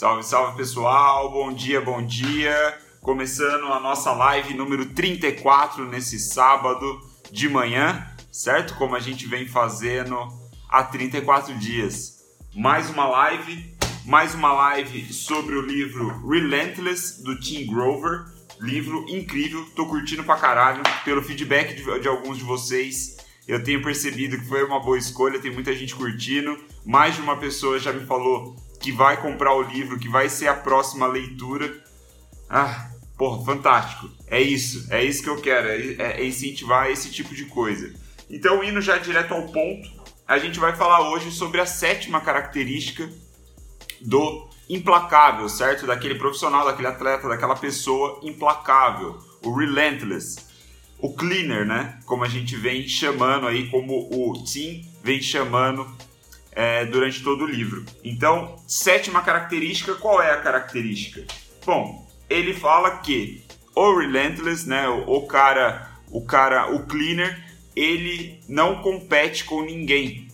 Salve, salve pessoal, bom dia, bom dia. Começando a nossa live número 34 nesse sábado de manhã, certo? Como a gente vem fazendo há 34 dias. Mais uma live, mais uma live sobre o livro Relentless do Tim Grover. Livro incrível, tô curtindo pra caralho. Pelo feedback de, de alguns de vocês, eu tenho percebido que foi uma boa escolha, tem muita gente curtindo. Mais de uma pessoa já me falou que vai comprar o livro, que vai ser a próxima leitura. Ah, porra, fantástico. É isso, é isso que eu quero, é, é incentivar esse tipo de coisa. Então, indo já direto ao ponto, a gente vai falar hoje sobre a sétima característica do implacável, certo? Daquele profissional, daquele atleta, daquela pessoa implacável, o relentless, o cleaner, né? Como a gente vem chamando aí, como o Tim vem chamando é, durante todo o livro. Então, sétima característica, qual é a característica? Bom, ele fala que o relentless, né, o, cara, o cara, o cleaner, ele não compete com ninguém.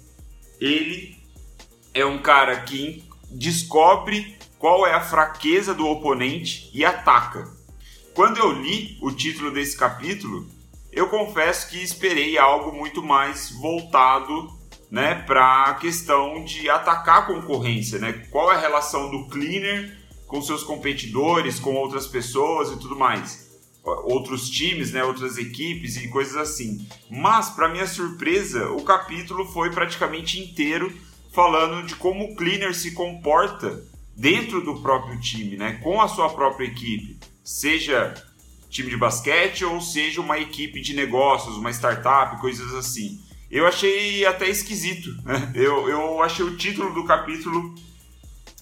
Ele é um cara que descobre qual é a fraqueza do oponente e ataca. Quando eu li o título desse capítulo, eu confesso que esperei algo muito mais voltado né, para a questão de atacar a concorrência, né? Qual é a relação do cleaner com seus competidores, com outras pessoas e tudo mais, outros times, né, outras equipes e coisas assim. Mas para minha surpresa, o capítulo foi praticamente inteiro falando de como o cleaner se comporta dentro do próprio time, né, com a sua própria equipe, seja time de basquete ou seja uma equipe de negócios, uma startup, coisas assim eu achei até esquisito. Né? Eu, eu achei o título do capítulo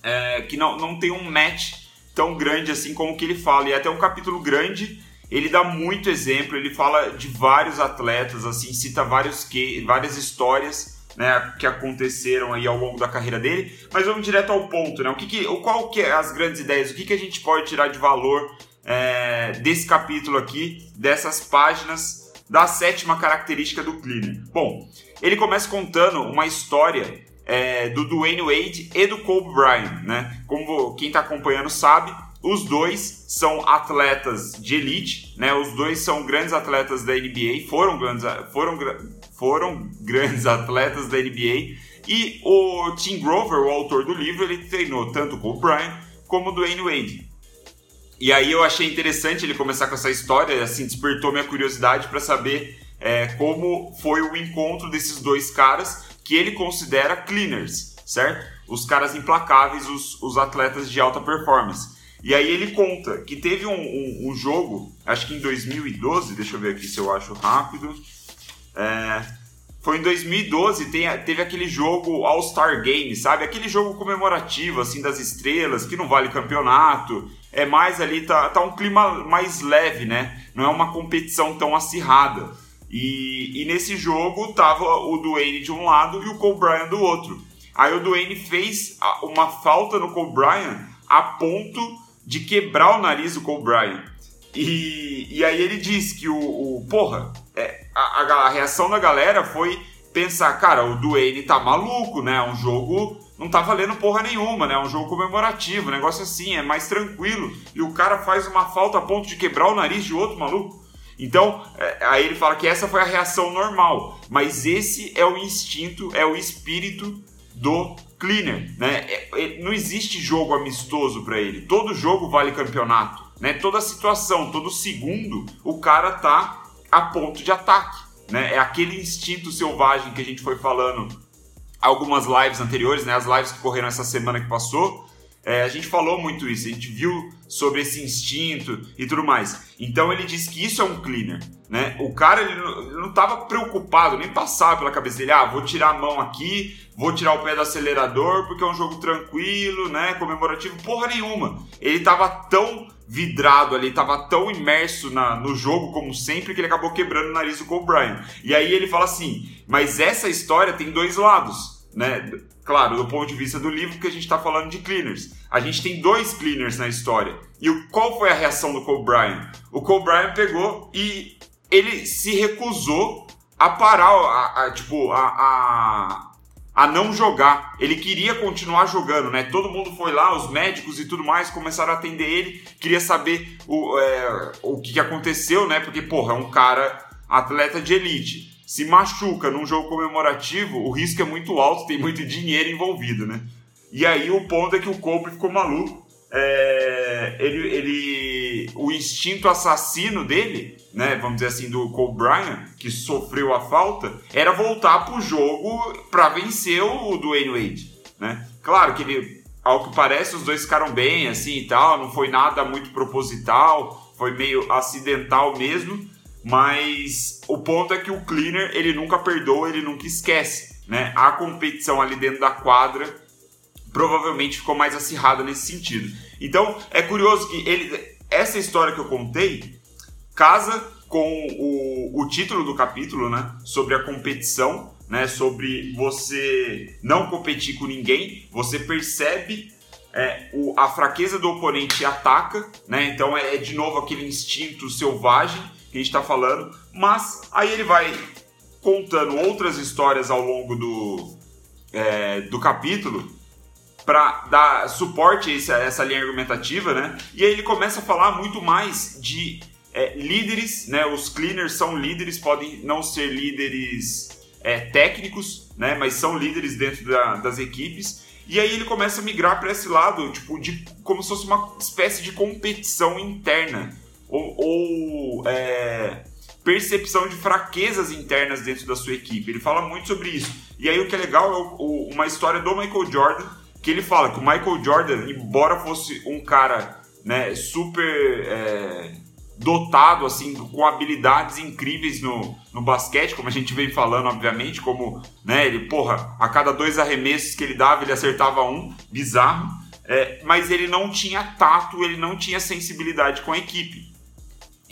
é, que não, não tem um match tão grande assim como que ele fala. E é até um capítulo grande, ele dá muito exemplo, ele fala de vários atletas, assim, cita vários que, várias histórias né, que aconteceram aí ao longo da carreira dele. Mas vamos direto ao ponto, né? O que, que qual que é as grandes ideias? O que, que a gente pode tirar de valor é, desse capítulo aqui, dessas páginas? Da sétima característica do cleaner. Bom, ele começa contando uma história é, do Dwayne Wade e do Kobe Bryant, né? Como quem está acompanhando sabe, os dois são atletas de elite, né? Os dois são grandes atletas da NBA, foram grandes, foram, foram grandes atletas da NBA. E o Tim Grover, o autor do livro, ele treinou tanto o Bryant como o Dwayne Wade. E aí eu achei interessante ele começar com essa história, assim, despertou minha curiosidade para saber é, como foi o encontro desses dois caras que ele considera cleaners, certo? Os caras implacáveis, os, os atletas de alta performance. E aí ele conta que teve um, um, um, jogo, acho que em 2012, deixa eu ver aqui se eu acho rápido. É, foi em 2012, tem, teve aquele jogo All-Star Game, sabe? Aquele jogo comemorativo, assim, das estrelas, que não vale campeonato. É mais ali, tá, tá um clima mais leve, né? Não é uma competição tão acirrada. E, e nesse jogo tava o Duane de um lado e o Cole Bryant do outro. Aí o Duane fez uma falta no Cole Bryant a ponto de quebrar o nariz do Cole Bryant. E, e aí ele disse que o, o porra, é, a, a, reação da galera foi pensar, cara, o Duane tá maluco, né? Um jogo não tá valendo porra nenhuma, né? Um jogo comemorativo, um negócio assim, é mais tranquilo. E o cara faz uma falta a ponto de quebrar o nariz de outro maluco. Então, é, aí ele fala que essa foi a reação normal, mas esse é o instinto, é o espírito do cleaner, né? É, é, não existe jogo amistoso para ele. Todo jogo vale campeonato, né? Toda situação, todo segundo, o cara tá a ponto de ataque. Né? É aquele instinto selvagem que a gente foi falando algumas lives anteriores, né? as lives que correram essa semana que passou. É, a gente falou muito isso, a gente viu sobre esse instinto e tudo mais. Então ele disse que isso é um cleaner, né? O cara ele não estava preocupado, nem passava pela cabeça dele, ah, vou tirar a mão aqui, vou tirar o pé do acelerador porque é um jogo tranquilo, né? Comemorativo, porra nenhuma. Ele estava tão vidrado ali, estava tão imerso na, no jogo como sempre que ele acabou quebrando o nariz do Cole Bryant. E aí ele fala assim, mas essa história tem dois lados né? Claro, do ponto de vista do livro, que a gente está falando de cleaners. A gente tem dois cleaners na história. E qual foi a reação do Cole Bryant? O Cole Bryant pegou e ele se recusou a parar, a, a tipo, a, a a não jogar. Ele queria continuar jogando, né? Todo mundo foi lá, os médicos e tudo mais, começaram a atender ele, queria saber o, é, o que aconteceu, né? Porque, porra, é um cara atleta de elite. Se machuca num jogo comemorativo, o risco é muito alto, tem muito dinheiro envolvido, né? E aí o ponto é que o Kobe ficou maluco. É, ele, ele, o instinto assassino dele, né, vamos dizer assim, do Kobe Bryant, que sofreu a falta, era voltar pro jogo para vencer o Dwayne Wade, né? Claro que ele, ao que parece, os dois ficaram bem, assim e tal, não foi nada muito proposital, foi meio acidental mesmo, mas o ponto é que o cleaner ele nunca perdoa, ele nunca esquece, né? A competição ali dentro da quadra provavelmente ficou mais acirrada nesse sentido. Então é curioso que ele, essa história que eu contei casa com o, o título do capítulo, né? Sobre a competição, né? Sobre você não competir com ninguém, você percebe é, o, a fraqueza do oponente e ataca, né? Então é, é de novo aquele instinto selvagem que a gente está falando, mas aí ele vai contando outras histórias ao longo do, é, do capítulo para dar suporte a essa, essa, linha argumentativa, né? E aí ele começa a falar muito mais de é, líderes, né? Os cleaners são líderes, podem não ser líderes é, técnicos, né? Mas são líderes dentro da, das equipes. E aí ele começa a migrar para esse lado, tipo, de como se fosse uma espécie de competição interna ou, ou é, percepção de fraquezas internas dentro da sua equipe. Ele fala muito sobre isso. E aí o que é legal é o, o, uma história do Michael Jordan, que ele fala que o Michael Jordan, embora fosse um cara né, super é, dotado, assim, com habilidades incríveis no, no basquete, como a gente vem falando, obviamente, como, né, ele, porra, a cada dois arremessos que ele dava, ele acertava um, bizarro, é, mas ele não tinha tato, ele não tinha sensibilidade com a equipe.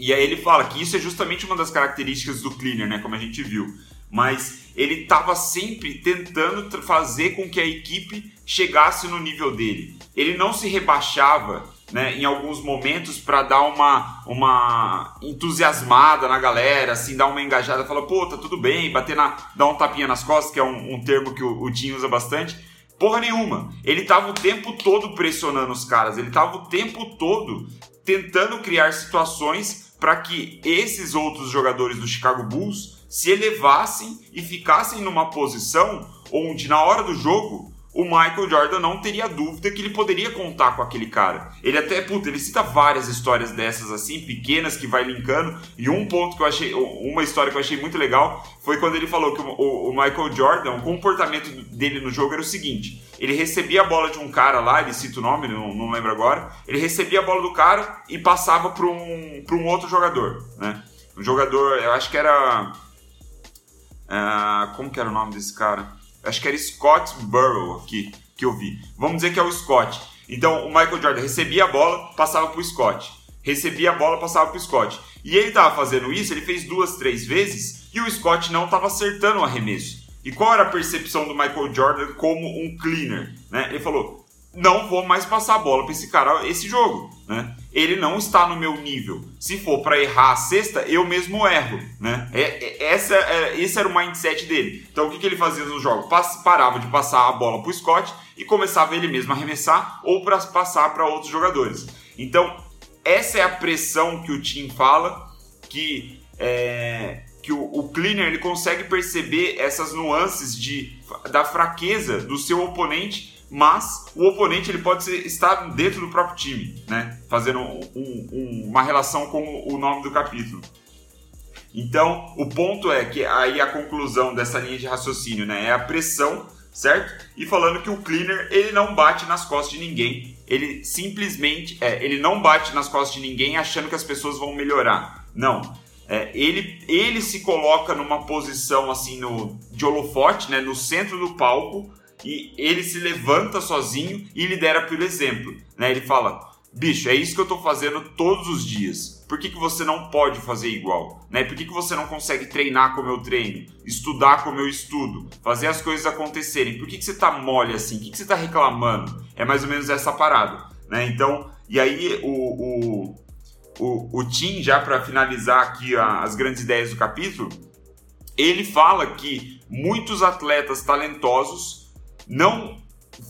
E aí ele fala que isso é justamente uma das características do cleaner, né? Como a gente viu. Mas ele estava sempre tentando fazer com que a equipe chegasse no nível dele. Ele não se rebaixava né, em alguns momentos para dar uma, uma entusiasmada na galera, assim, dar uma engajada, falar, pô, tá tudo bem, bater na, dar um tapinha nas costas, que é um, um termo que o, o Tim usa bastante. Porra nenhuma. Ele tava o tempo todo pressionando os caras, ele tava o tempo todo tentando criar situações para que esses outros jogadores do Chicago Bulls se elevassem e ficassem numa posição onde na hora do jogo o Michael Jordan não teria dúvida que ele poderia contar com aquele cara. Ele até, puta, ele cita várias histórias dessas assim, pequenas, que vai linkando. E um ponto que eu achei, uma história que eu achei muito legal foi quando ele falou que o, o Michael Jordan, o comportamento dele no jogo era o seguinte: ele recebia a bola de um cara lá, ele cita o nome, não, não lembro agora. Ele recebia a bola do cara e passava para um, um outro jogador, né? Um jogador, eu acho que era. Uh, como que era o nome desse cara? Acho que era Scott Burrow aqui que eu vi. Vamos dizer que é o Scott. Então o Michael Jordan recebia a bola, passava para o Scott. Recebia a bola, passava para o Scott. E ele estava fazendo isso, ele fez duas, três vezes e o Scott não estava acertando o arremesso. E qual era a percepção do Michael Jordan como um cleaner? Né? Ele falou: não vou mais passar a bola para esse cara esse jogo, né? Ele não está no meu nível. Se for para errar a cesta, eu mesmo erro, né? É, é, essa, é, esse era o mindset dele. Então o que, que ele fazia no jogo? Parava de passar a bola para o Scott e começava ele mesmo a arremessar ou para passar para outros jogadores. Então essa é a pressão que o Tim fala que é, que o, o, cleaner ele consegue perceber essas nuances de, da fraqueza do seu oponente mas o oponente ele pode ser, estar dentro do próprio time, né? Fazendo um, um, uma relação com o nome do capítulo. Então, o ponto é que aí a conclusão dessa linha de raciocínio, né, é a pressão, certo? E falando que o cleaner ele não bate nas costas de ninguém, ele simplesmente, é, ele não bate nas costas de ninguém achando que as pessoas vão melhorar. Não, é, ele, ele se coloca numa posição assim no, de holofote, né, no centro do palco, e ele se levanta sozinho e lidera pelo exemplo. Né? Ele fala: bicho, é isso que eu estou fazendo todos os dias. Por que, que você não pode fazer igual? Né? Por que, que você não consegue treinar como eu treino? Estudar como eu estudo? Fazer as coisas acontecerem? Por que, que você está mole assim? O que, que você está reclamando? É mais ou menos essa parada. Né? Então, e aí o, o, o, o Tim, já para finalizar aqui as grandes ideias do capítulo, ele fala que muitos atletas talentosos não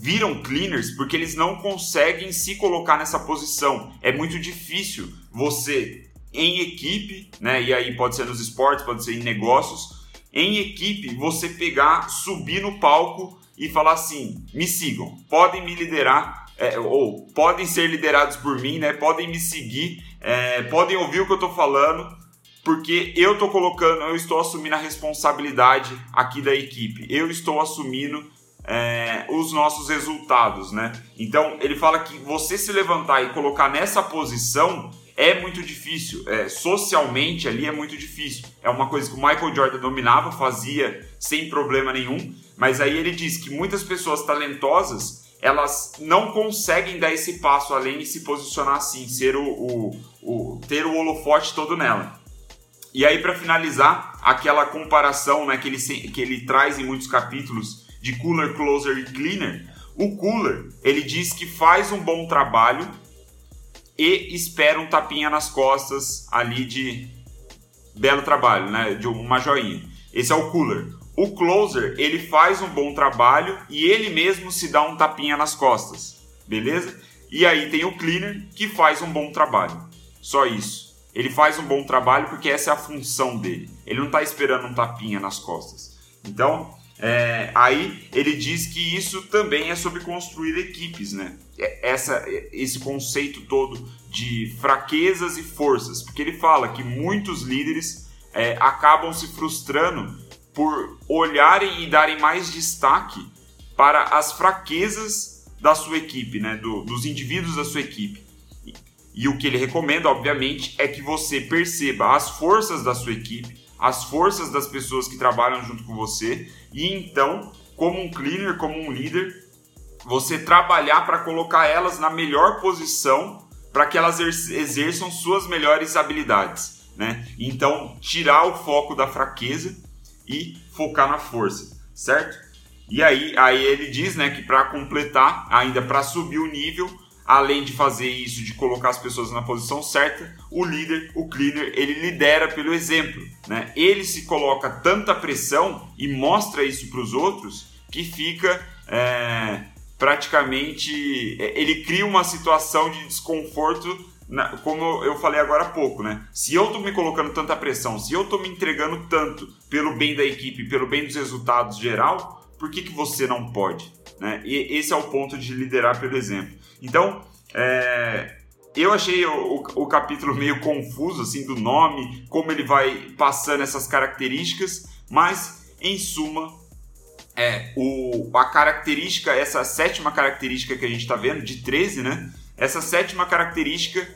viram cleaners porque eles não conseguem se colocar nessa posição. É muito difícil você em equipe, né? E aí pode ser nos esportes, pode ser em negócios, em equipe você pegar, subir no palco e falar assim: me sigam, podem me liderar, é, ou podem ser liderados por mim, né? Podem me seguir, é, podem ouvir o que eu estou falando, porque eu estou colocando, eu estou assumindo a responsabilidade aqui da equipe, eu estou assumindo é, os nossos resultados, né? Então ele fala que você se levantar e colocar nessa posição é muito difícil, é, socialmente ali é muito difícil. É uma coisa que o Michael Jordan dominava, fazia sem problema nenhum, mas aí ele diz que muitas pessoas talentosas elas não conseguem dar esse passo além e se posicionar assim, ser o, o, o ter o holofote todo nela. E aí para finalizar, aquela comparação né, que, ele, que ele traz em muitos capítulos de cooler, closer e cleaner, o cooler ele diz que faz um bom trabalho e espera um tapinha nas costas ali de belo trabalho, né? De uma joinha. Esse é o cooler. O closer, ele faz um bom trabalho e ele mesmo se dá um tapinha nas costas, beleza? E aí tem o cleaner que faz um bom trabalho. Só isso. Ele faz um bom trabalho porque essa é a função dele. Ele não está esperando um tapinha nas costas. Então, é, aí ele diz que isso também é sobre construir equipes, né? É, essa, esse conceito todo de fraquezas e forças, porque ele fala que muitos líderes é, acabam se frustrando por olharem e darem mais destaque para as fraquezas da sua equipe, né? Do, dos indivíduos da sua equipe. E, e o que ele recomenda, obviamente, é que você perceba as forças da sua equipe as forças das pessoas que trabalham junto com você e então, como um cleaner, como um líder, você trabalhar para colocar elas na melhor posição para que elas exerçam suas melhores habilidades, né? Então, tirar o foco da fraqueza e focar na força, certo? E aí, aí ele diz, né, que para completar, ainda para subir o nível, além de fazer isso, de colocar as pessoas na posição certa, o líder, o cleaner, ele lidera pelo exemplo. Né? Ele se coloca tanta pressão e mostra isso para os outros que fica é, praticamente. É, ele cria uma situação de desconforto, como eu falei agora há pouco. Né? Se eu estou me colocando tanta pressão, se eu estou me entregando tanto pelo bem da equipe, pelo bem dos resultados geral, por que, que você não pode? Né? E esse é o ponto de liderar pelo exemplo. Então, é, eu achei o, o, capítulo meio confuso assim do nome, como ele vai passando essas características, mas em suma é o, a característica, essa sétima característica que a gente está vendo, de 13, né? Essa sétima característica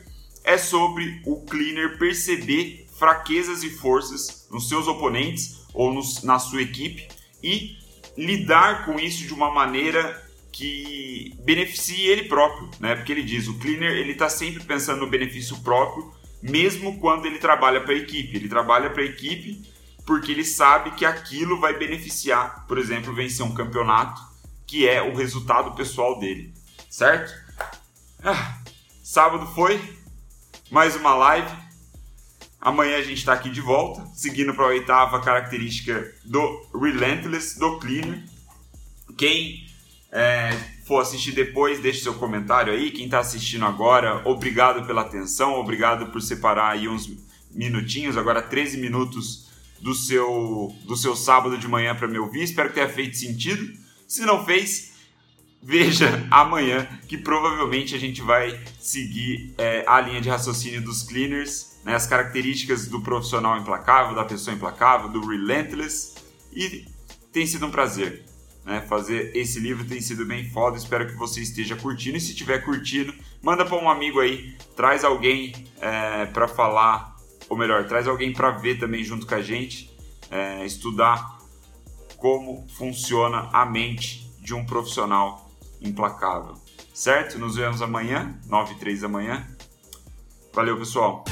é sobre o cleaner perceber fraquezas e forças nos seus oponentes ou nos, na sua equipe e lidar com isso de uma maneira que beneficie ele próprio, né? Porque ele diz, o cleaner ele está sempre pensando no benefício próprio, mesmo quando ele trabalha para a equipe. Ele trabalha para a equipe porque ele sabe que aquilo vai beneficiar, por exemplo, vencer um campeonato, que é o resultado pessoal dele, certo? Ah, sábado foi mais uma live. Amanhã a gente está aqui de volta, seguindo para a oitava característica do Relentless, do Cleaner. Quem é, for assistir depois, deixe seu comentário aí. Quem está assistindo agora, obrigado pela atenção, obrigado por separar aí uns minutinhos, agora 13 minutos do seu, do seu sábado de manhã para me ouvir. Espero que tenha feito sentido. Se não fez, veja amanhã que provavelmente a gente vai seguir é, a linha de raciocínio dos cleaners, né, as características do profissional implacável, da pessoa implacável, do relentless. E tem sido um prazer. Né? Fazer esse livro tem sido bem foda, espero que você esteja curtindo. E se estiver curtindo, manda para um amigo aí, traz alguém é, para falar, ou melhor, traz alguém para ver também junto com a gente, é, estudar como funciona a mente de um profissional implacável. Certo? Nos vemos amanhã, 9 e 3 da manhã. Valeu, pessoal!